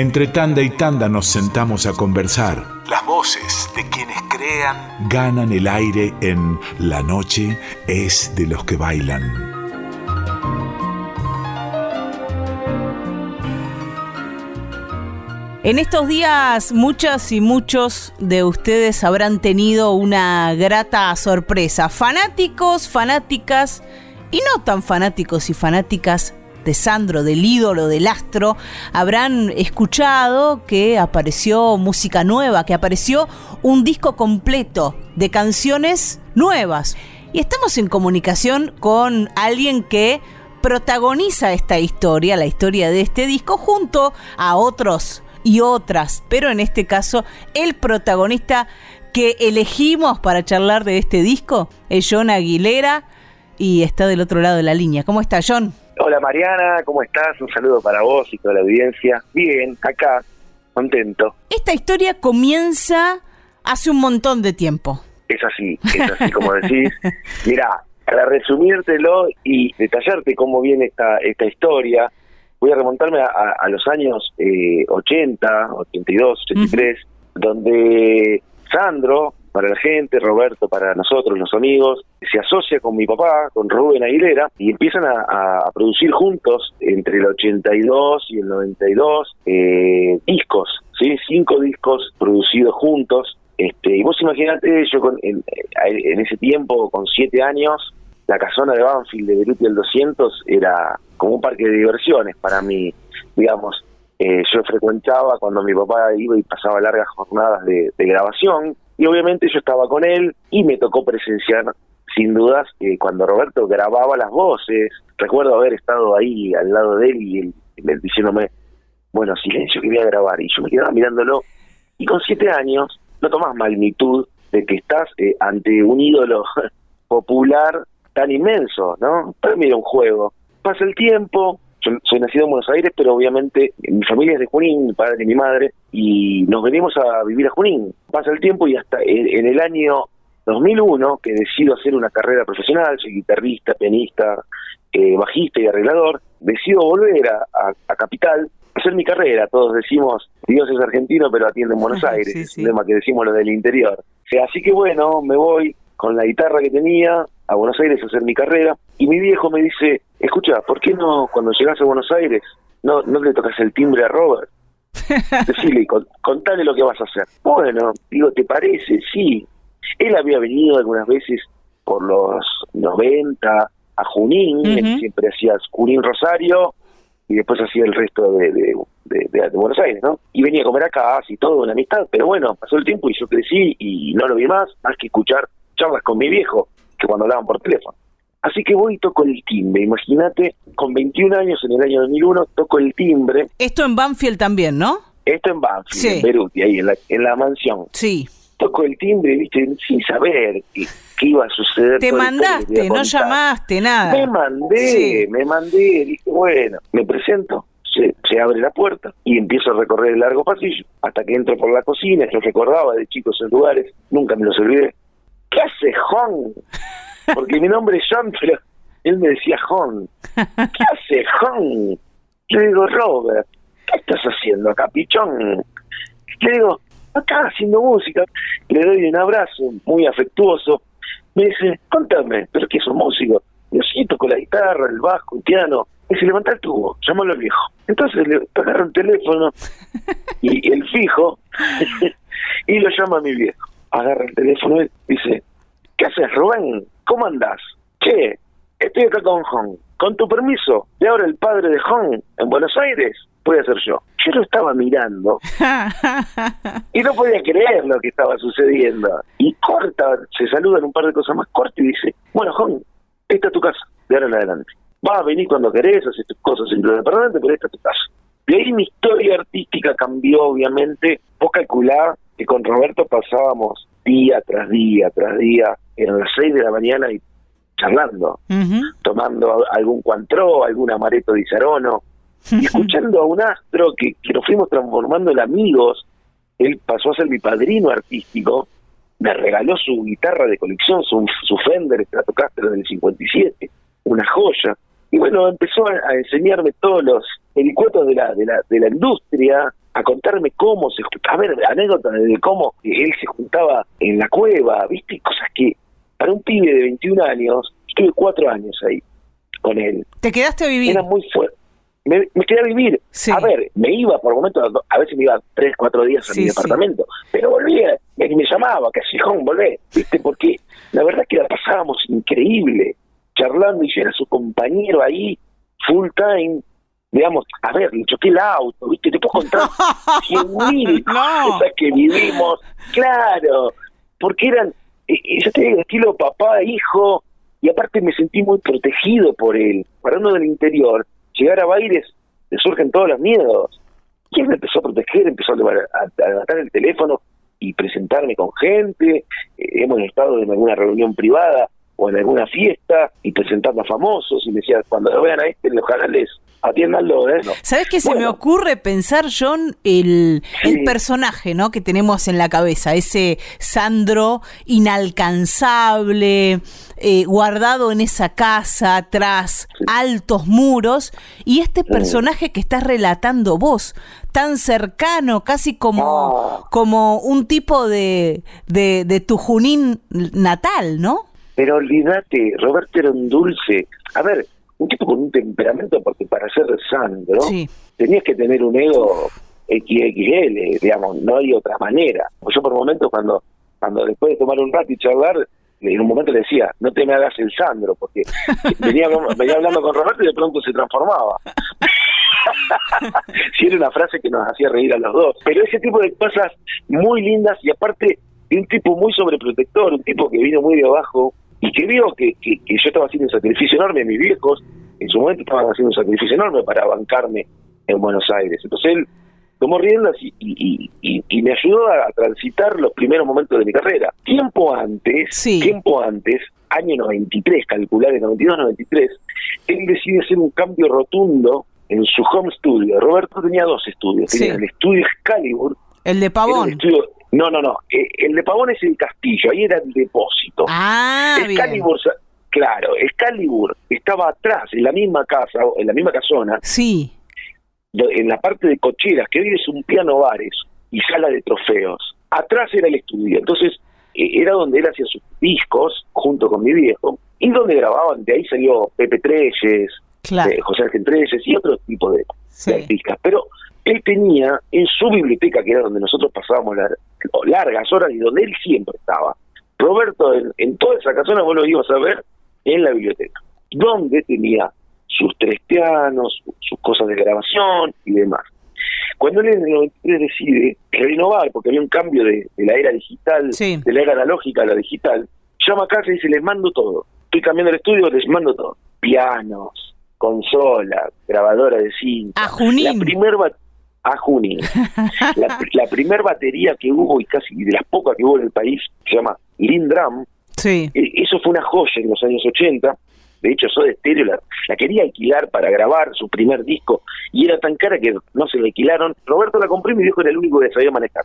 Entre tanda y tanda nos sentamos a conversar. Las voces de quienes crean ganan el aire en La noche es de los que bailan. En estos días muchas y muchos de ustedes habrán tenido una grata sorpresa. Fanáticos, fanáticas y no tan fanáticos y fanáticas de Sandro, del ídolo, del astro, habrán escuchado que apareció música nueva, que apareció un disco completo de canciones nuevas. Y estamos en comunicación con alguien que protagoniza esta historia, la historia de este disco, junto a otros y otras, pero en este caso el protagonista que elegimos para charlar de este disco es John Aguilera y está del otro lado de la línea. ¿Cómo está John? Hola Mariana, ¿cómo estás? Un saludo para vos y toda la audiencia. Bien, acá, contento. Esta historia comienza hace un montón de tiempo. Es así, es así como decís. Mirá, para resumírtelo y detallarte cómo viene esta, esta historia, voy a remontarme a, los años eh, 80, 82, 83, donde Sandro, para la gente, Roberto para nosotros, los amigos, se asocia con mi papá, con Rubén Aguilera, y empiezan a, producir juntos, entre el 82 y el 92, eh, discos, ¿sí? cinco discos producidos juntos. Este, y vos imaginate, yo con, en, en ese tiempo, con siete años, la casona de Banfield de Beruti el 200 era como un parque de diversiones para mí, digamos. Eh, yo frecuentaba cuando mi papá iba y pasaba largas jornadas de, grabación y obviamente yo estaba con él y me tocó presenciar sin dudas eh, cuando Roberto grababa las voces. Recuerdo haber estado ahí al lado de él y él, diciéndome, bueno, silencio que voy a grabar. Y yo me quedaba mirándolo y con siete años no tomas magnitud de que estás eh, ante un ídolo popular tan inmenso, ¿no? Para mí un juego pasa el tiempo, yo soy nacido en Buenos Aires, pero obviamente mi familia es de Junín, mi padre y mi madre, y nos venimos a vivir a Junín. Pasa el tiempo y hasta en, el año 2001, que decido hacer una carrera profesional, soy guitarrista, pianista, eh, bajista y arreglador, decido volver a, Capital a hacer mi carrera. Todos decimos, Dios es argentino, pero atiende en Buenos Aires, es un tema que decimos los del interior. Así que bueno, me voy con la guitarra que tenía a Buenos Aires a hacer mi carrera y mi viejo me dice, escucha, ¿por qué no cuando llegas a Buenos Aires no, no le tocas el timbre a Robert? Decirle, contale lo que vas a hacer. Bueno, digo, ¿te parece? Sí. Él había venido algunas veces por los 90 a Junín, siempre hacía Junín Rosario y después hacía el resto de, de, Buenos Aires, ¿no? Y venía a comer acá, así todo, una amistad, pero bueno, pasó el tiempo y yo crecí y no lo vi más, más que escuchar charlas con mi viejo, que cuando hablaban por teléfono. Así que voy y toco el timbre. Imagínate, con 21 años en el año 2001, toco el timbre. Esto en Banfield también, ¿no? Esto en Banfield, en Beruti, ahí en la, en la mansión. Sí. Toco el timbre, viste, sin saber qué, iba a suceder. Te mandaste, no llamaste, nada. Me mandé, me mandé, dije, bueno, me presento, se, se, abre la puerta y empiezo a recorrer el largo pasillo hasta que entro por la cocina. Yo recordaba de chicos en lugares, nunca me los olvidé. ¿Qué hace Jon? Porque mi nombre es John, pero él me decía Jon. ¿Qué hace Jon? Le digo, Robert, ¿qué estás haciendo acá, pichón? Le digo, acá haciendo música. Le doy un abrazo muy afectuoso. Me dice, contame, ¿pero qué es un músico? Yo sí, toco la guitarra, el bajo, el piano. Y se levanta el tubo, llámalo al viejo. Entonces le agarro el teléfono y el fijo y lo llama a mi viejo agarra el teléfono y dice, ¿qué haces, Rubén? ¿Cómo andás? Che, estoy acá con Hong. Con tu permiso, de ahora el padre de Hong en Buenos Aires puede ser yo. Yo lo estaba mirando y no podía creer lo que estaba sucediendo. Y corta, se saludan un par de cosas más cortas y dice, bueno, Hong, esta es tu casa, de ahora en adelante. Vas a venir cuando querés, haces tus cosas en permanente, pero esta es tu casa. De ahí mi historia artística cambió, obviamente. Vos calculá que con Roberto pasábamos día tras día, tras día, eran las seis de la mañana y charlando, tomando algún cuantró, algún amareto de Isarono, y escuchando a un astro que, que nos fuimos transformando en amigos. Él pasó a ser mi padrino artístico, me regaló su guitarra de colección, su, su Fender Stratocaster del 57, una joya. Y bueno, empezó a, enseñarme todos los vericuetos de la, de la, de la industria, a contarme cómo se a ver, anécdotas de cómo él se juntaba en la cueva, viste, cosas que para un pibe de 21 años, estuve cuatro años ahí con él. ¿Te quedaste a vivir? Era muy fuerte. Me, quedé a vivir. A ver, me iba por momentos, a veces me iba tres, cuatro días a mi departamento, pero volvía y me llamaba, Cajón, volvé, ¿viste? Porque la verdad que la pasábamos increíble, charlando y yo era su compañero ahí, full time, digamos, a ver, le choqué el auto, ¿viste? Te puedo contar cien mil cosas que vivimos, claro, porque eran, eh, eh, yo tenía estilo papá, hijo, y aparte me sentí muy protegido por él. Para uno del interior, llegar a Baires le surgen todos los miedos. Y él me empezó a proteger, empezó a levantar el teléfono y presentarme con gente. Eh, hemos estado en alguna reunión privada o en alguna fiesta y presentando a famosos y me decía, cuando lo vean a este, ojalá les atiéndanlo. ¿eh? ¿Sabes qué se me ocurre pensar, John, el, el, personaje ¿no? que tenemos en la cabeza? Ese Sandro inalcanzable, eh, guardado en esa casa atrás, altos muros, y este personaje que estás relatando vos, tan cercano, casi como, ah. como un tipo de, de, de tu Junín natal, ¿no? Pero olvídate, Roberto era un dulce. A ver, un tipo con un temperamento, porque para ser Sandro tenías que tener un ego XXL, digamos, no hay otra manera. Yo por momentos cuando cuando después de tomar un rato y charlar, en un momento le decía, no te me hagas el Sandro, porque venía, venía hablando con Roberto y de pronto se transformaba. sí, era una frase que nos hacía reír a los dos. Pero ese tipo de cosas muy lindas y aparte de un tipo muy sobreprotector, un tipo que vino muy de abajo, y que vio que, que, yo estaba haciendo un sacrificio enorme, mis viejos en su momento estaban haciendo un sacrificio enorme para bancarme en Buenos Aires. Entonces él tomó riendas y, y, y, me ayudó a, transitar los primeros momentos de mi carrera. Tiempo antes, tiempo antes, año 93, calcular en 92-93, él decide hacer un cambio rotundo en su home studio. Roberto tenía dos estudios, tenía el estudio Excalibur. El de Pavón. No, no, no. Eh, el de Pavón es el castillo, ahí era el depósito. Ah, Excalibur, claro, Excalibur estaba atrás, en la misma casa, en la misma casona. Sí. En la parte de cocheras, que hoy es un piano bares y sala de trofeos. Atrás era el estudio. Entonces, e, era donde él hacía sus discos junto con mi viejo y donde grababan. De ahí salió Pepe Treyes, eh, José Ángel Treyes y otro tipo de, de artistas. Pero él tenía en su biblioteca, que era donde nosotros pasábamos largas horas y donde él siempre estaba. Roberto, en, toda esa casona vos lo ibas a ver en la biblioteca, donde tenía sus tres pianos, sus cosas de grabación y demás. Cuando él en el 93 decide renovar, porque había un cambio de, la era digital, de la era analógica a la digital, llama a casa y dice, les mando todo. Estoy cambiando el estudio, les mando todo. Pianos, consola, grabadora de cinta. A Junín. La primer a Junín. la, la primer batería que hubo y casi de las pocas que hubo en el país se llama Lindram. Sí. E, eso fue una joya en los años 80. De hecho, Soda Stereo la, la, quería alquilar para grabar su primer disco y era tan cara que no se la alquilaron. Roberto la compró y mi viejo era el único que sabía manejar.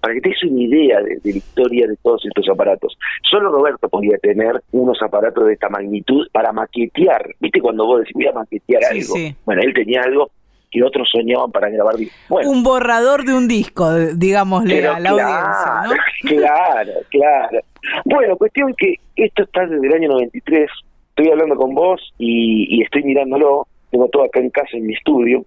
Para que te des una idea de, la historia de todos estos aparatos. Solo Roberto podía tener unos aparatos de esta magnitud para maquetear. ¿Viste cuando vos decís voy a maquetear algo? Bueno, él tenía algo que otros soñaban para grabar un borrador de un disco, digámosle a la audiencia, ¿no? Claro, claro. Bueno, cuestión que esto está desde el año 93, estoy hablando con vos y, estoy mirándolo, tengo todo acá en casa en mi estudio,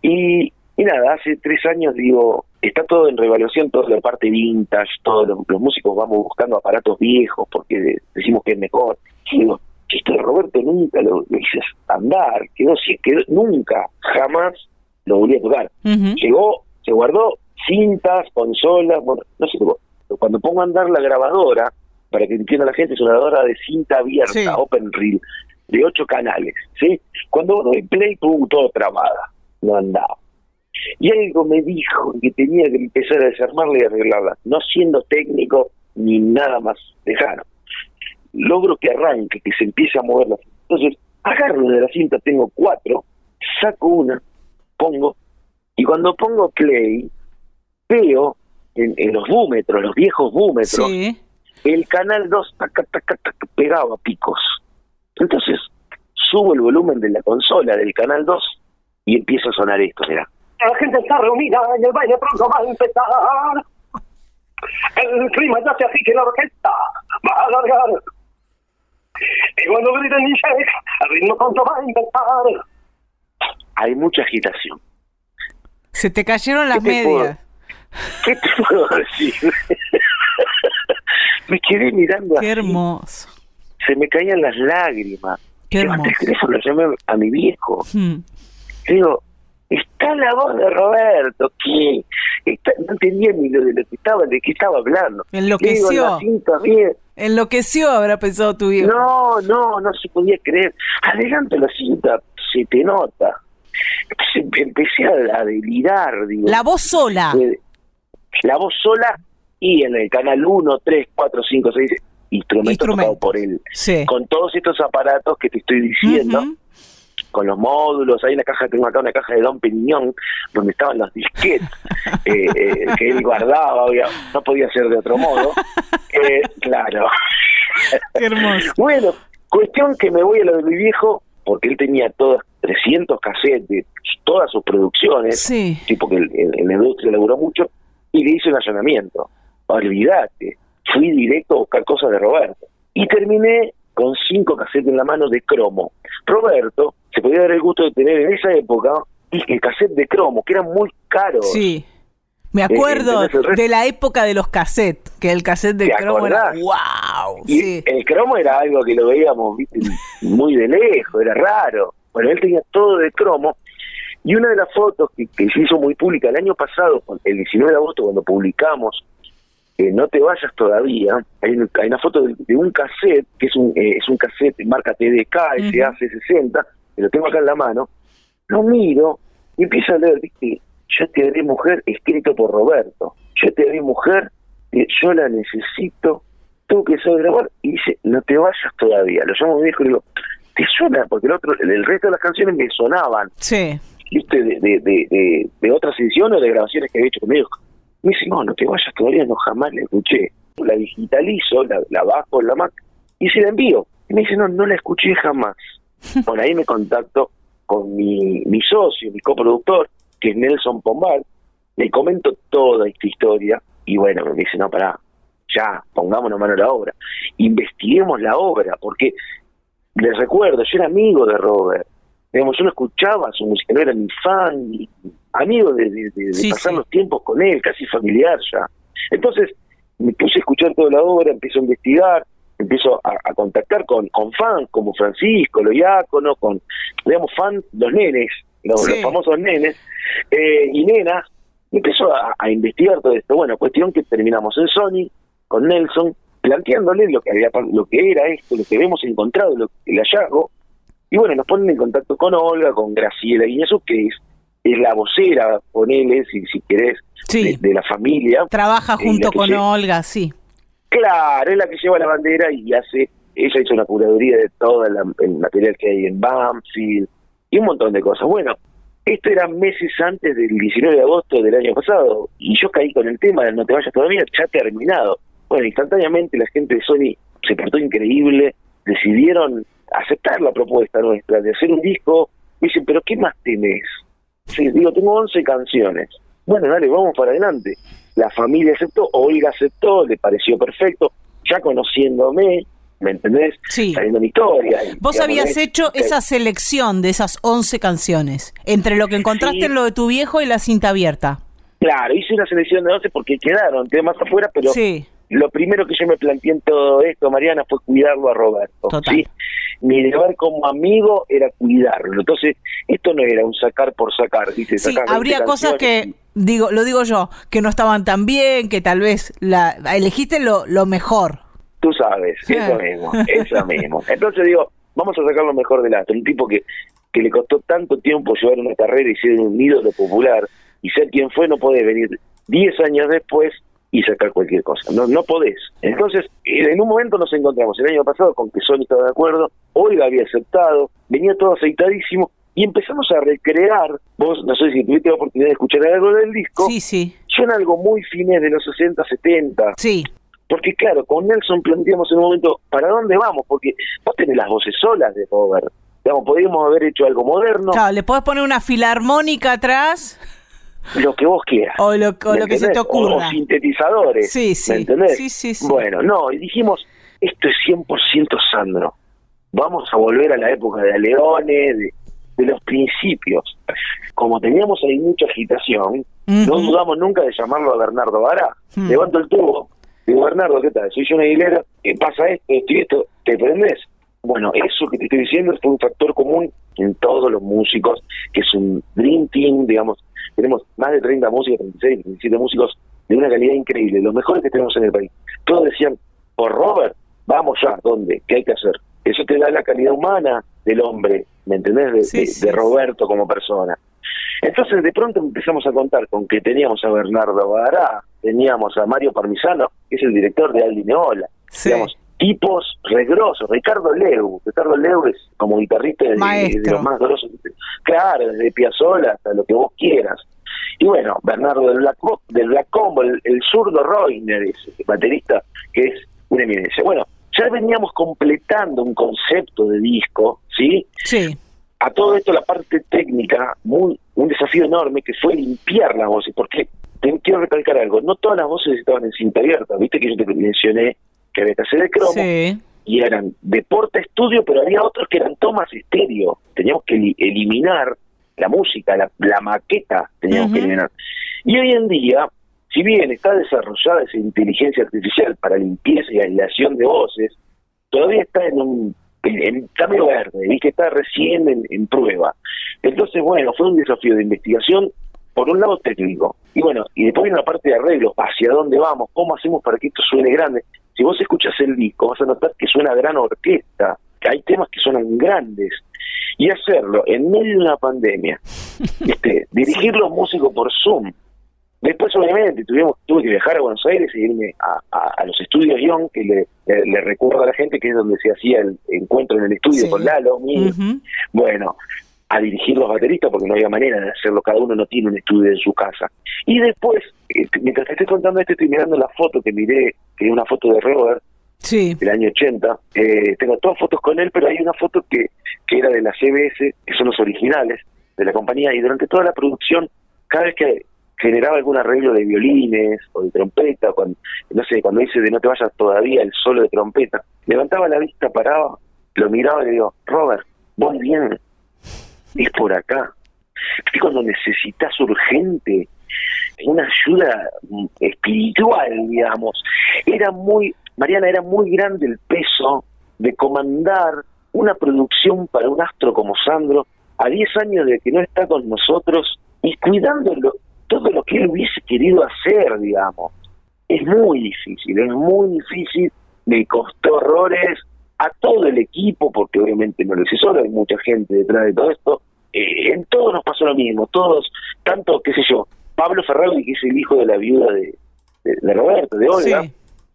y, y nada, hace tres años digo, está todo en revaluación, toda la parte vintage, todos los, músicos vamos buscando aparatos viejos porque decimos que es mejor. Y digo, esto de Roberto nunca lo, lo hice andar, quedó, quedó, nunca, jamás lo volví a tocar. Llegó, se guardó cintas, consolas, bueno, no sé cómo. Cuando pongo a andar la grabadora, para que entienda la gente, es una grabadora de cinta abierta, open reel, de ocho canales, ¿sí? Cuando uno play, pum, todo trabada, no andaba. Y algo me dijo que tenía que empezar a desarmarla y arreglarla, no siendo técnico ni nada más lejano logro que arranque, que se empiece a mover la Entonces, agarro de la cinta, tengo cuatro, saco una, pongo, y cuando pongo play, veo en, los búmetros, los viejos búmetros, el canal 2 pegaba picos. Entonces, subo el volumen de la consola del canal 2 y empieza a sonar esto, mira. La gente está reunida y el baile pronto va a empezar. El clima ya se y la orquesta va a alargar. Y cuando griten DJ, el ritmo pronto va a empezar. Hay mucha agitación. Se te cayeron las ¿Qué te puedo- medias. ¿Qué te puedo decir? me quedé mirando Qué así, hermoso. se me caían las lágrimas. Qué hermoso. teléfono, llamé a mi viejo. Hmm. Digo, está la voz de Roberto, ¿qué? Está- no entendía ni lo de lo que estaba, de qué estaba hablando. Le digo, Enloqueció. la cinta bien. Enloqueció, habrá pensado tu viejo. No, no, no se podía creer. Adelante la cinta, se te nota. Entonces empecé a, a delirar, digo. La voz sola. Eh, la voz sola y en el canal 1, 3, 4, 5, 6 instrumentos Instrumentos. por él. Sí. Con todos estos aparatos que te estoy diciendo, Ujú. Con los módulos, hay una caja, tengo acá una caja de Don Periñón, donde estaban los disquetes eh, eh, que él guardaba, no podía ser de otro modo. Eh, claro. Qué hermoso. Bueno, cuestión que me voy a lo de mi viejo, porque él tenía todos 300 cassettes de todas sus producciones, Sí. tipo que en, en la industria laburó mucho, y le hice un allanamiento. Olvídate, fui directo a buscar cosas de Roberto. Y terminé con cinco cassettes en la mano de cromo. Roberto se podía dar el gusto de tener en esa época el cassette de cromo, que eran muy caros. Sí. Me acuerdo ¿entendés el resto? de la época de los cassettes, que el cassette de ¿Te cromo era wow. Y Sí. el cromo era algo que lo veíamos ¿viste? muy de lejos, era raro. Bueno, él tenía todo de cromo. Y una de las fotos que, que se hizo muy pública el año pasado, el 19 de agosto, cuando publicamos eh, No te vayas todavía, hay, un- hay una foto de, de un cassette, que es un, eh, es un cassette marca TDK, Ujú. SA60, que lo tengo acá en la mano. Lo miro y empiezo a leer, ¿viste? Yo te haré mujer, escrito por Roberto. Yo te haré mujer, eh, yo la necesito, tú que sabes grabar. Y dice, no te vayas todavía. Lo llamo a mi viejo y le digo, ¿te suena? Porque el, otro, el resto de las canciones me sonaban, Sí. ¿viste? De, de, de, de, de otras ediciones o de grabaciones que había hecho conmigo. Me dice, no, no te vayas todavía, no jamás la escuché. La digitalizo, la, la bajo en la Mac y se la envío. Y me dice, no, no la escuché jamás. Bueno, ahí me contacto con mi, mi socio, mi coproductor, que es Nelson Pombal, le comento toda esta historia y bueno, me dice, no, pará, ya, pongámonos mano a la obra, investiguemos la obra, porque les recuerdo, yo era amigo de Robert, digamos, yo no escuchaba su música, no era ni fan, ni amigo de, de- de- de Sí, pasar sí. los tiempos con él, casi familiar ya. Entonces, me puse a escuchar toda la obra, empiezo a investigar, empiezo a, a contactar con, con fans como Francisco, los diáconos, con, digamos, fans, los nenes, los, Sí. los famosos nenes, eh, y nenas, empiezo a, a investigar todo esto. Bueno, cuestión que terminamos en Sony, con Nelson, planteándole lo que había lo que era esto, lo que habíamos encontrado, lo, el hallazgo, y bueno, nos ponen en contacto con Olga, con Graciela Guiñazú, que es, es la vocera, ponele, si, si querés, Sí. de, de la familia. Trabaja Y junto con Olga, sí. Claro, es la que lleva la bandera y hace, ella hizo una curaduría de todo la- el material que hay en Banfield y un montón de cosas. Bueno, esto era meses antes del 19 de agosto del año pasado y yo caí con el tema de no te vayas todavía, ya terminado. Bueno, instantáneamente la gente de Sony se portó increíble, decidieron aceptar la propuesta nuestra de hacer un disco. Me dicen, pero ¿qué más tenés? Sí, digo, tengo 11 canciones. Bueno, dale, vamos para adelante. La familia aceptó, Olga aceptó, le pareció perfecto, ya conociéndome, ¿me entendés? Sí. Sabiendo mi historia. y, Vos digamos, habías es- hecho es- esa selección de esas 11 canciones, entre lo que encontraste Sí. en lo de tu viejo y la cinta abierta. Claro, hice una selección de 11 porque quedaron temas afuera, pero Sí, lo primero que yo me planteé en todo esto, Mariana, fue cuidarlo a Roberto. Total. ¿sí? Mi deber como amigo era cuidarlo. Entonces, esto no era un sacar por sacar. ¿viste? sí, Sacar 20 habría cosas que, digo, lo digo yo, que no estaban tan bien, que tal vez la elegiste lo, lo mejor. Tú sabes, eso mismo, eso mismo. Entonces digo, vamos a sacar lo mejor del acto. Un tipo que, que le costó tanto tiempo llevar una carrera y ser un ídolo popular y ser quien fue, no podés venir 10 años después y sacar cualquier cosa. No, no podés. Entonces, en un momento nos encontramos el año pasado con que Sony estaba de acuerdo, Olga había aceptado, venía todo aceitadísimo y empezamos a recrear, vos no sé si tuviste la oportunidad de escuchar algo del disco, Sí, sí, suena algo muy fines de los 60, 70, sí. porque claro, con Nelson planteamos en un momento, ¿para dónde vamos? Porque vos tenés las voces solas de Robert. Digamos, podríamos haber hecho algo moderno. Claro, le podés poner una filarmónica atrás. Lo que vos quieras. O lo, que se te ocurra. O, sintetizadores. Sí, sí. ¿Me entendés? Sí, sí, sí. Bueno, no, y dijimos, esto es 100% Sandro. Vamos a volver a la época de Leone, de, de los principios. Como teníamos ahí mucha agitación, no dudamos nunca de llamarlo a Bernardo Vara. Hmm. Levanto el tubo, digo, Bernardo, ¿qué tal? Soy yo una Aguilera, ¿qué pasa esto, esto y esto? ¿Te prendes? Bueno, eso que te estoy diciendo es un factor común en todos los músicos, que es un dream team, digamos, tenemos más de 30 músicos, 36, 37 músicos de una calidad increíble, los mejores que tenemos en el país. Todos decían, por Robert, vamos ya, ¿dónde? ¿Qué hay que hacer? Eso te da la calidad humana del hombre, ¿me entendés? De, Roberto como persona. Entonces de pronto empezamos a contar con que teníamos a Bernardo Bará, teníamos a Mario Parmisano, que es el director de Aldi Neola, digamos, tipos regrosos, Ricardo Leu, Ricardo Leu es como guitarrista de, los más grosos, claro, desde Piazzolla hasta lo que vos quieras. Y bueno, Bernardo del Black, del Black Combo, el, zurdo Roiner, ese baterista que es una eminencia. Bueno, ya veníamos completando un concepto de disco, ¿sí? Sí. A todo esto la parte técnica, muy un desafío enorme que fue limpiar las voces, porque te, quiero recalcar algo, no todas las voces estaban en cinta abierta, viste que yo te mencioné que había que hacer de cromo, sí. y eran de porta estudio, pero había otros que eran tomas estéreo, teníamos que eliminar la música, la, maqueta, teníamos que eliminar. Y hoy en día si bien está desarrollada esa inteligencia artificial para limpieza y aislación de voces, todavía está en un en, cambio verde, y que está recién en, prueba. Entonces, bueno, fue un desafío de investigación, por un lado técnico, y bueno, y después en la parte de arreglo, hacia dónde vamos, cómo hacemos para que esto suene grande. Si vos escuchas el disco, vas a notar que suena gran orquesta, que hay temas que suenan grandes, y hacerlo en medio de una pandemia, este, dirigir los músicos por Zoom, Después, obviamente, tuvimos, tuve que viajar a Buenos Aires y irme a, los estudios Young, que le, le, recuerdo a la gente que es donde se hacía el encuentro en el estudio con Lalo, Bueno, a dirigir los bateristas porque no había manera de hacerlo, cada uno no tiene un estudio en su casa. Y después, este, mientras te estoy contando esto, estoy mirando la foto que miré, que es una foto de Robert, sí. del año 80. Eh, tengo todas fotos con él, pero hay una foto que, que era de la CBS, que son los originales de la compañía, y durante toda la producción, cada vez que generaba algún arreglo de violines o de trompeta, cuando, no sé, cuando dice de no te vayas todavía el solo de trompeta, levantaba la vista, paraba, lo miraba y le digo, Robert, voy bien, es por acá. Es cuando necesitas urgente una ayuda espiritual, digamos, era muy, Mariana, era muy grande el peso de comandar una producción para un astro como Sandro a 10 años de que no está con nosotros y cuidándolo todo lo que él hubiese querido hacer, digamos. Es muy difícil, es muy difícil, me costó horrores a todo el equipo, porque obviamente no lo hice solo, hay mucha gente detrás de todo esto. Eh, en todos nos pasó lo mismo, todos, tanto, qué sé yo, Pablo Ferrari, que es el hijo de la viuda de, de, Roberto, de Olga,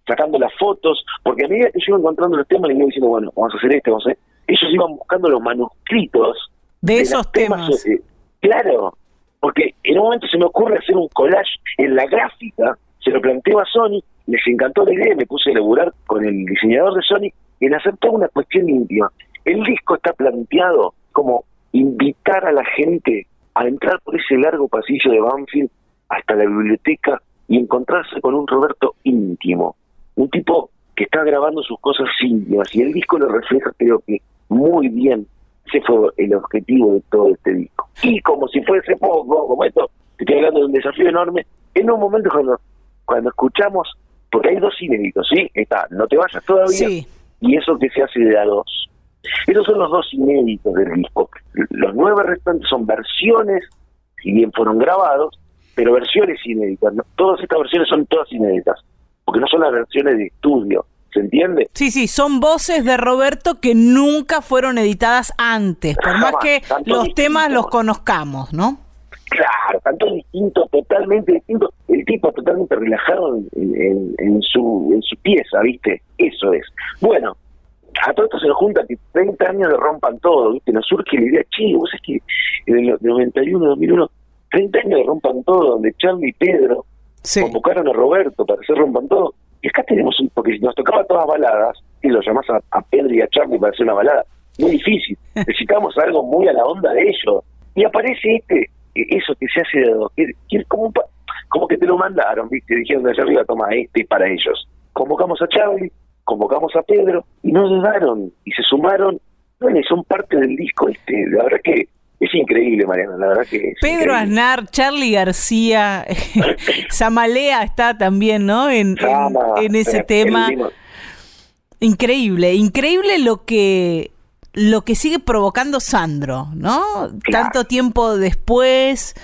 sacando las fotos, porque a medida que yo iba encontrando los temas, le iba diciendo, bueno, vamos a hacer esto, vamos a hacer... Ellos iban buscando los manuscritos de, esos temas. Eh, claro, porque en un momento se me ocurre hacer un collage en la gráfica, se lo planteo a Sony, les encantó la idea me puse a elaborar con el diseñador de Sony en hacer toda una cuestión íntima. El disco está planteado como invitar a la gente a entrar por ese largo pasillo de Banfield hasta la biblioteca y encontrarse con un Roberto íntimo, un tipo que está grabando sus cosas íntimas y el disco lo refleja creo que muy bien ese fue el objetivo de todo este disco. Y como si fuese poco, como esto, estoy hablando de un desafío enorme, en un momento cuando, cuando escuchamos, porque hay dos inéditos, ¿sí? Está, no te vayas todavía, y eso que se hace de a dos. Esos son los dos inéditos del disco. Los nueve restantes son versiones, si bien fueron grabados, pero versiones inéditas. Todas estas versiones son todas inéditas, porque no son las versiones de estudio. ¿Se entiende? Sí, sí, son voces de Roberto que nunca fueron editadas antes, por más que los temas los conozcamos, ¿no? Claro, tanto distinto, totalmente distinto. El tipo totalmente relajado en, su, en su pieza, ¿viste? Eso es. Bueno, a todo esto se nos junta que 30 años le rompan todo, ¿viste? Nos surge la idea, che, vos es que en el 91, 2001, 30 años le rompan todo, donde Charlie y Pedro convocaron a Roberto para se rompan todo y acá tenemos, un, porque si nos tocaba todas baladas, y lo llamás a, Pedro y a Charlie para hacer una balada, muy difícil. Necesitamos algo muy a la onda de ellos. Y aparece este, eso que se hace de dos, que, como, como que te lo mandaron, ¿viste? Dijeron de allá arriba, toma este para ellos. Convocamos a Charlie, convocamos a Pedro y no dudaron y se sumaron. Bueno, y son parte del disco este. La verdad que es increíble, Mariana, la verdad que Pedro Aznar, Charlie García, Samalea está también, ¿no? En, en, ese tema. Increíble, increíble lo que lo que sigue provocando Sandro, ¿no? Tanto tiempo después,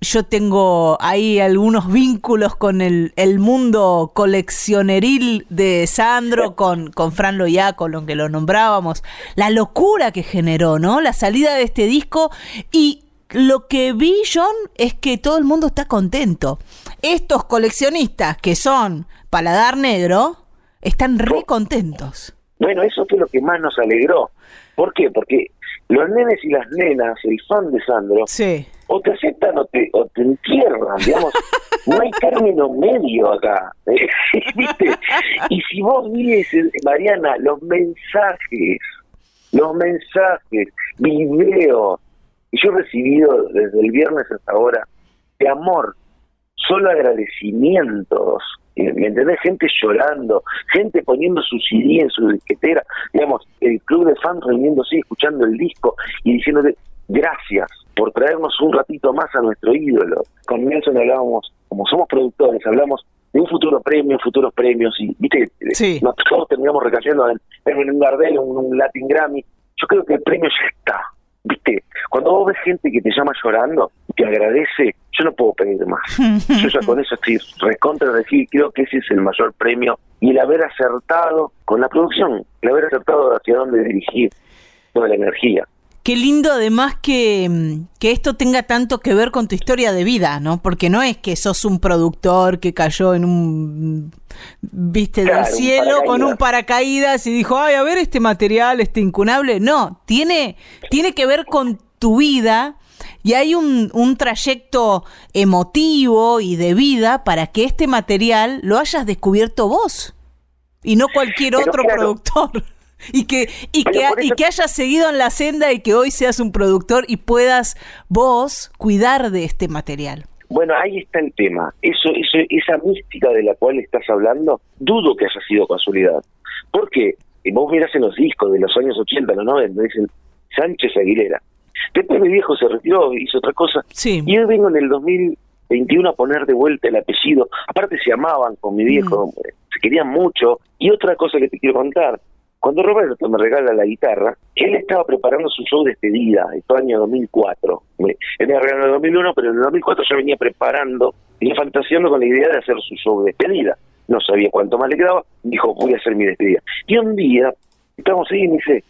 yo tengo ahí algunos vínculos con el, el mundo coleccioneril de Sandro, con, con Fran Loya, con lo que lo nombrábamos, la locura que generó, ¿no? La salida de este disco y lo que vi, John, es que todo el mundo está contento. Estos coleccionistas que son paladar negro, están re contentos. Bueno, eso fue lo que más nos alegró. ¿Por qué? Porque los nenes y las nenas, el fan de Sandro, o te aceptan o te, o te entierran, digamos. no hay término medio acá. ¿Viste? Y si vos dices, Mariana, los mensajes, los mensajes, videos, y yo he recibido desde el viernes hasta ahora, de amor, solo agradecimientos, ¿me entendés? Gente llorando, gente poniendo su CD en su disquetera, digamos, el club de fans reuniéndose, escuchando el disco y diciéndole gracias por traernos un ratito más a nuestro ídolo. Con Nelson hablábamos, como somos productores, hablamos de un futuro premio, futuros premios, y viste, sí. nosotros terminamos recayendo en, en un Gardel, un, un Latin Grammy. Yo creo que el premio ya está, viste, cuando vos ves gente que te llama llorando, te agradece, yo no puedo pedir más. Yo ya con eso estoy recontra decir, creo que ese es el mayor premio y el haber acertado con la producción, el haber acertado hacia dónde dirigir toda la energía. Qué lindo además que, que, esto tenga tanto que ver con tu historia de vida, ¿no? Porque no es que sos un productor que cayó en un, viste, del cielo con un paracaídas y dijo, ay, a ver este material, este incunable. No, tiene, tiene que ver con tu vida y hay un, un, trayecto emotivo y de vida para que este material lo hayas descubierto vos y no cualquier otro productor. Y que, y que, y que hayas seguido en la senda y que hoy seas un productor y puedas vos cuidar de este material. Bueno, ahí está el tema. Eso, eso, esa mística de la cual estás hablando, dudo que haya sido casualidad. Porque vos mirás en los discos de los años 80, los 90, dicen Sánchez Aguilera. Después mi viejo se retiró, hizo otra cosa. Y hoy vengo en el 2021 a poner de vuelta el apellido. Aparte se amaban con mi viejo, mm. se querían mucho. Y otra cosa que te quiero contar. Cuando Roberto me regala la guitarra, él estaba preparando su show de despedida, esto año 2004. él me regaló en el 2001, pero en el 2004 ya venía preparando y fantaseando con la idea de hacer su show de despedida. No sabía cuánto más le quedaba, dijo, voy a hacer mi despedida. Y un día, estamos ahí y me dice,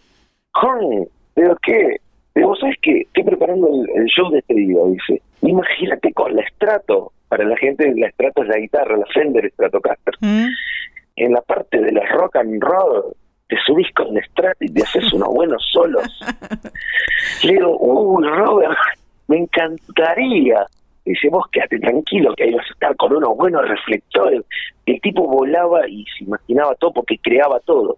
Juan, ¿pero qué? vos sabés que estoy preparando el, show de despedida, dice. Imagínate con la estrato, para la gente la estrato es la guitarra, la Fender Stratocaster. Mm. En la parte de la rock and roll, te subís con el estrato y te haces unos buenos solos. Le digo, uy, Robert, me encantaría. Dice, vos quédate tranquilo que ahí vas a estar con unos buenos reflectores. El tipo volaba y se imaginaba todo porque creaba todo.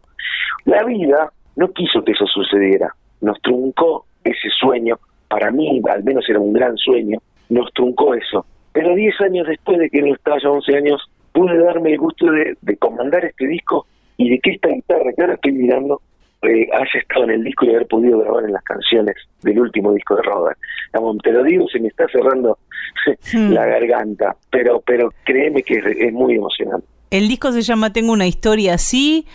La vida no quiso que eso sucediera. Nos truncó ese sueño, para mí al menos era un gran sueño, nos truncó eso. Pero 10 años después de que no estaba ya 11 años, pude darme el gusto de, comandar este disco y de que esta guitarra que ahora estoy mirando eh, haya estado en el disco y haber podido grabar en las canciones del último disco de Robert. te lo digo, se me está cerrando hmm. la garganta, pero pero créeme que es muy emocionante. El disco se llama Tengo una historia así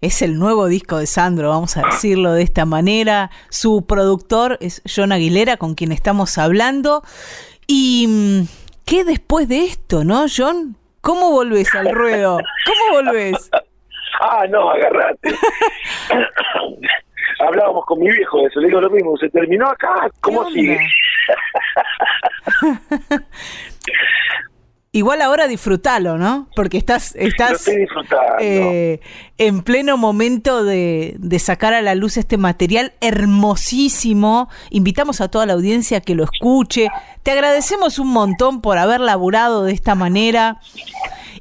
es el nuevo disco de Sandro, vamos a decirlo de esta manera. Su productor es John Aguilera, con quien estamos hablando. ¿Y mm, qué después de esto, no, John? ¿Cómo volvés al ruedo? ¿Cómo volvés? Ah, no, agarrate. Hablábamos con mi viejo de eso, le digo lo mismo, se terminó acá, ¿cómo sigue? Igual ahora disfrútalo, ¿no? Porque estás, estás eh, en pleno momento de, de, sacar a la luz este material hermosísimo. Invitamos a toda la audiencia a que lo escuche. Te agradecemos un montón por haber laburado de esta manera.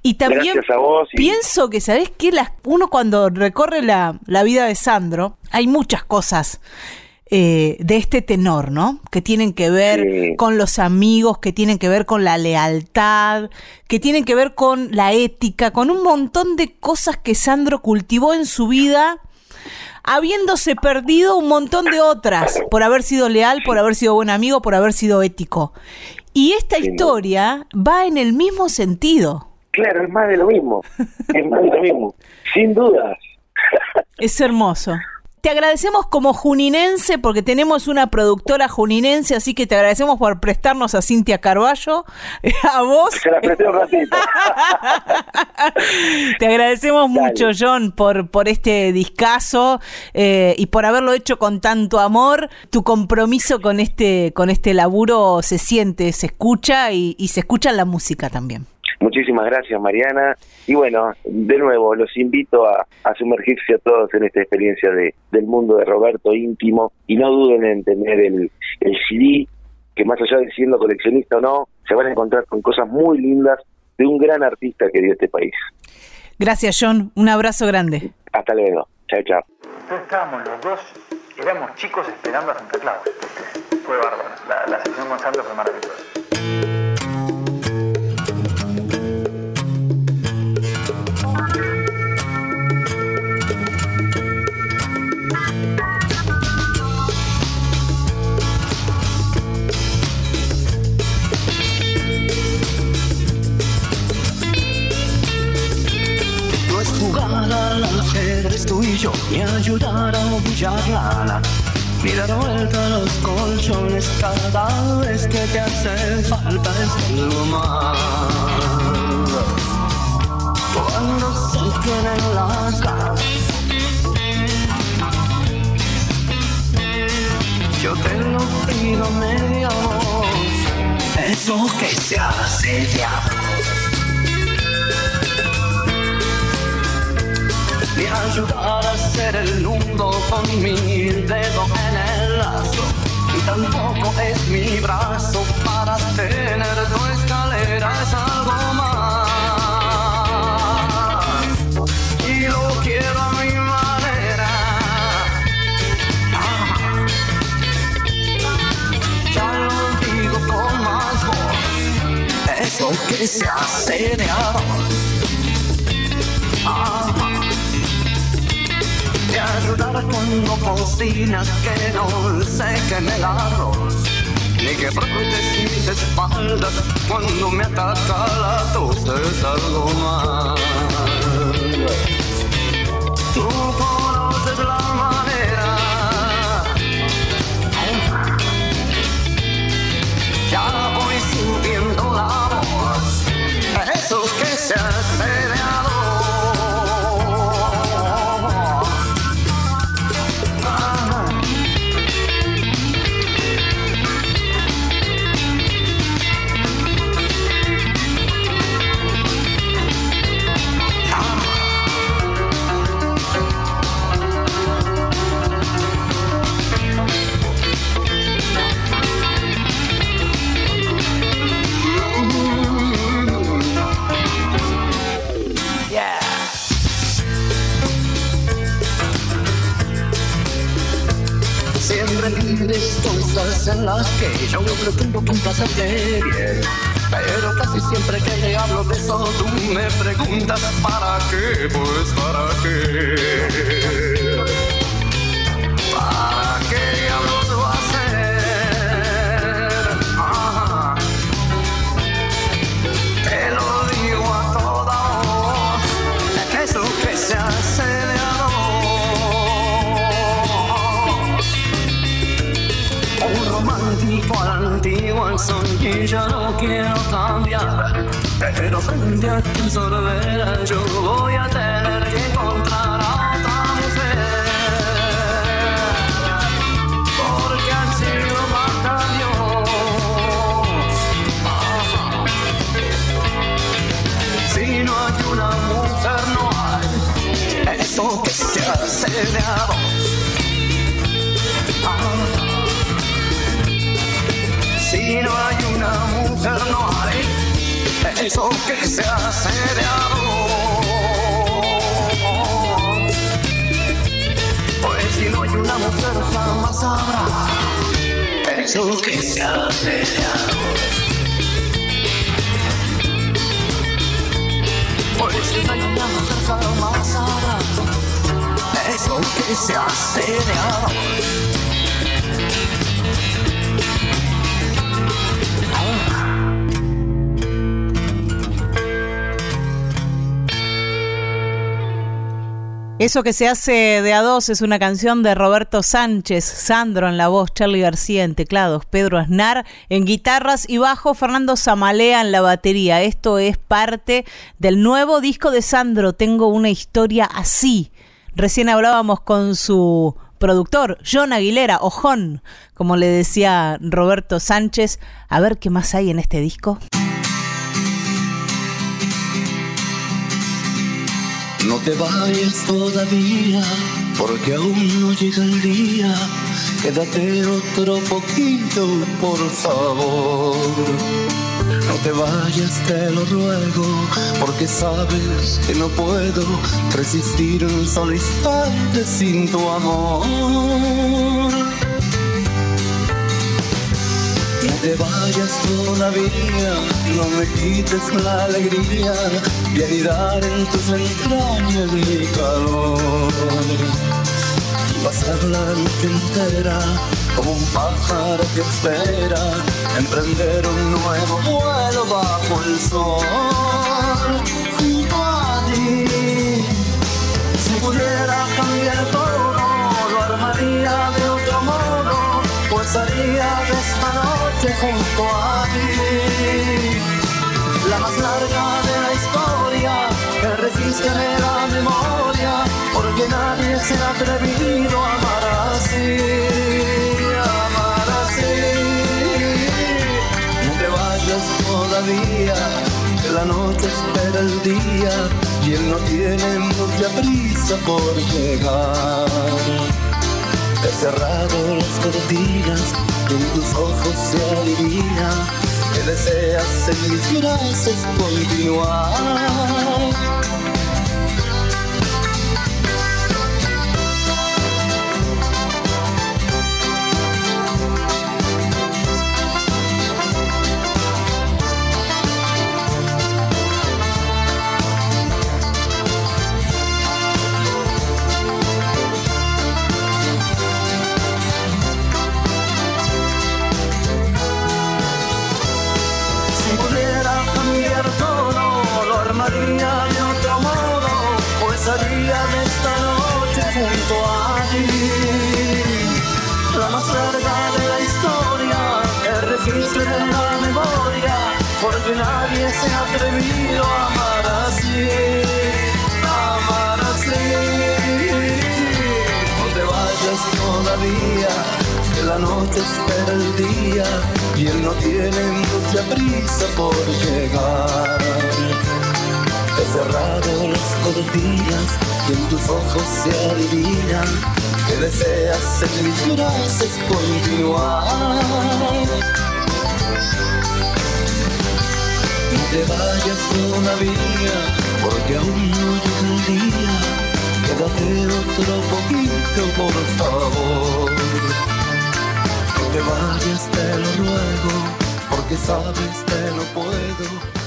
Y también pienso que, ¿sabes qué? Las, uno cuando recorre la, la vida de Sandro, hay muchas cosas eh, de este tenor, ¿no? Que tienen que ver con los amigos, que tienen que ver con la lealtad, que tienen que ver con la ética, con un montón de cosas que Sandro cultivó en su vida habiéndose perdido un montón de otras, por haber sido leal, por haber sido buen amigo, por haber sido ético. Y esta historia va en el mismo sentido. Claro, es más de lo mismo, es más de lo mismo, sin dudas. Es hermoso. Te agradecemos como juninense porque tenemos una productora juninense, así que te agradecemos por prestarnos a Cintia Carballo, a vos. Se la presté un ratito. te agradecemos mucho, John, por, por este discazo eh, y por haberlo hecho con tanto amor. Tu compromiso con este, con este laburo se siente, se escucha y, y se escucha en la música también. Muchísimas gracias, Mariana. Y bueno, de nuevo, los invito a, sumergirse a todos en esta experiencia de, del mundo de Roberto íntimo y no duden en tener el, el CD, que más allá de siendo coleccionista o no, se van a encontrar con cosas muy lindas de un gran artista que dio este país. Gracias, John. Un abrazo grande. Hasta luego. Chao, chao. estábamos los dos, éramos chicos esperando a Santa Claus. Fue bárbaro. La, la sesión con Sandro fue maravillosa. Ayudar a brillar la ala. Ni dar vuelta a los colchones cada vez que te hace falta es algo más. Cuando se queden las ganas, yo te lo pido media voz, eso que se hace de ayudar a hacer el mundo con mi dedo en el lazo. Y tampoco es mi brazo para tener tu escalera, es algo más. Y lo quiero a mi manera. Ya lo digo con más voz, eso que se hace de arroz cuando cocinas que no sequen el arroz. Ni que frotes mis espaldas cuando me ataca la tos, es algo más. Las que yo pretendo complacerte bien. Pero casi siempre que te hablo de eso, tú me preguntas ¿para qué? Pues ¿para qué? Son y ya no quiero cambiar. Pero frente a tu sorbera yo voy a tener que encontrar a otra mujer. Porque cielo mata Dios. Si no hay una mujer no hay eso que se hace de a una mujer, no hay eso que se hace de Pues si no hay una mujer, jamás eso que se hace de Por eso engañamos al faro más barato, eso que se hace de arroz. Eso que se hace de a dos es una canción de Roberto Sánchez, Sandro en la voz, Charlie García en teclados, Pedro Aznar en guitarras y bajo, Fernando Zamalea en la batería. Esto es parte del nuevo disco de Sandro, Tengo una historia así. Recién hablábamos con su productor, John Aguilera, ojón, como le decía Roberto Sánchez. A ver qué más hay en este disco. No te vayas todavía, porque aún no llega el día. Quédate otro poquito, por favor. No te vayas, te lo ruego, porque sabes que no puedo resistir un solo instante sin tu amor. Te vayas todavía, no me quites la alegría de anidar en tus entrañas mi calor. Y pasar la noche entera como un pájaro que espera emprender un nuevo vuelo bajo el sol. Junto a ti, si pudiera cambiar todo, lo armaría de haría de esta noche junto a ti. La más larga de la historia que resiste la memoria, porque nadie se ha atrevido a amar así, amar así. No te vayas todavía, que la noche espera el día y él no tiene mucha prisa por llegar. He cerrado las cortinas y en tus ojos se adivina que deseas en mis brazos continuar. Cortinas y en tus ojos se adivina que deseas en mis brazos continuar. te vayas todavía, porque aún no llega el día. Quédate otro poquito, por favor. No te vayas, te lo ruego, porque sabes que no puedo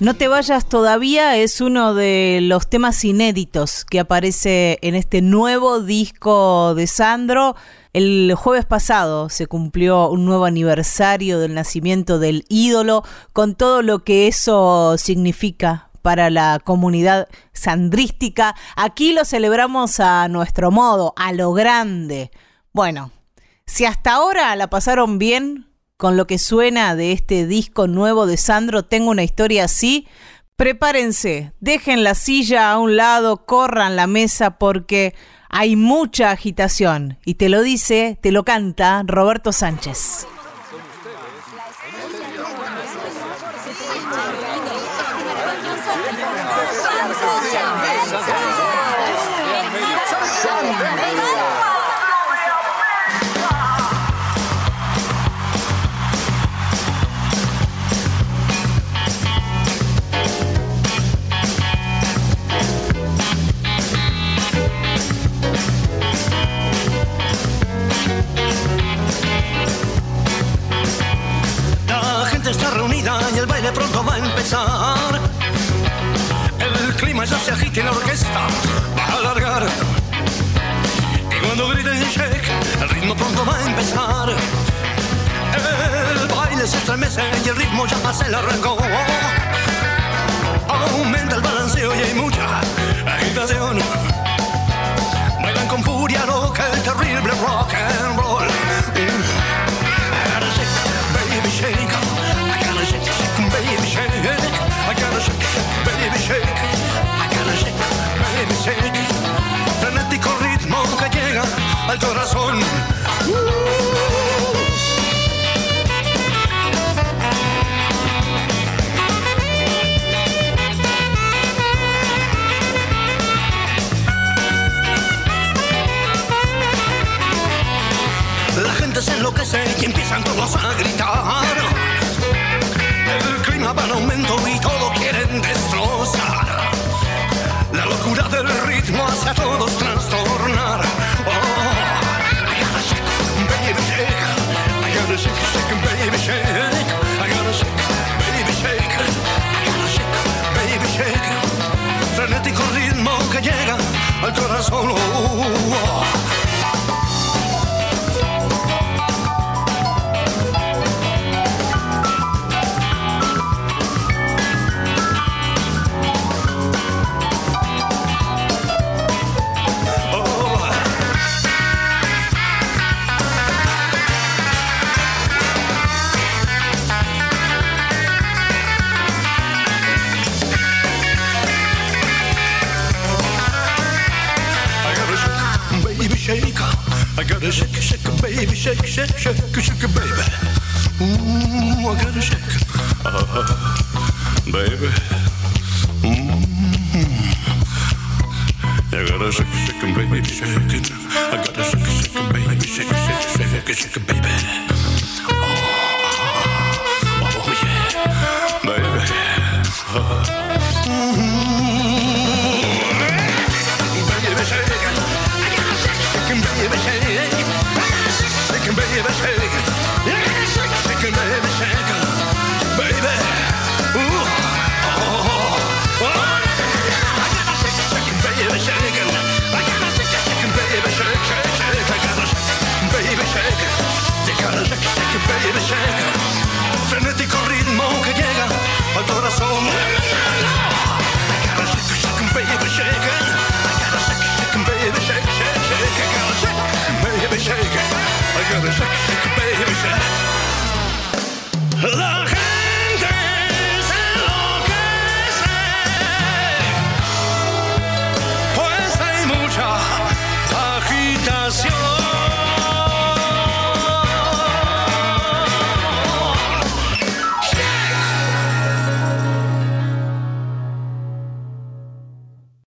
No te vayas todavía es uno de los temas inéditos que aparece en este nuevo disco de Sandro el jueves pasado se cumplió un nuevo aniversario del nacimiento del ídolo, con todo lo que eso significa para la comunidad sandrística. Aquí lo celebramos a nuestro modo, a lo grande. Bueno, si hasta ahora la pasaron bien con lo que suena de este disco nuevo de Sandro, tengo una historia así, prepárense, dejen la silla a un lado, corran la mesa porque hay mucha agitación y te lo dice, te lo canta Roberto Sánchez. y empiezan todos a gritar. El clima va en aumento y todo quieren destrozar. La locura del ritmo hace a todos trastornar. Oh, I gotta shake, baby shake. I gotta shake, shake, baby shake. I gotta shake, baby shake. I gotta shake, baby shake. Frenético ritmo que llega al corazón. Oh, oh, oh. shake, shake, shake, shake, baby. Ooh, I gotta shake, uh, baby. Mm-hmm. I gotta shake, shake, baby, shake it. I gotta shake, shake, baby, shake, shake, shake, shake, baby.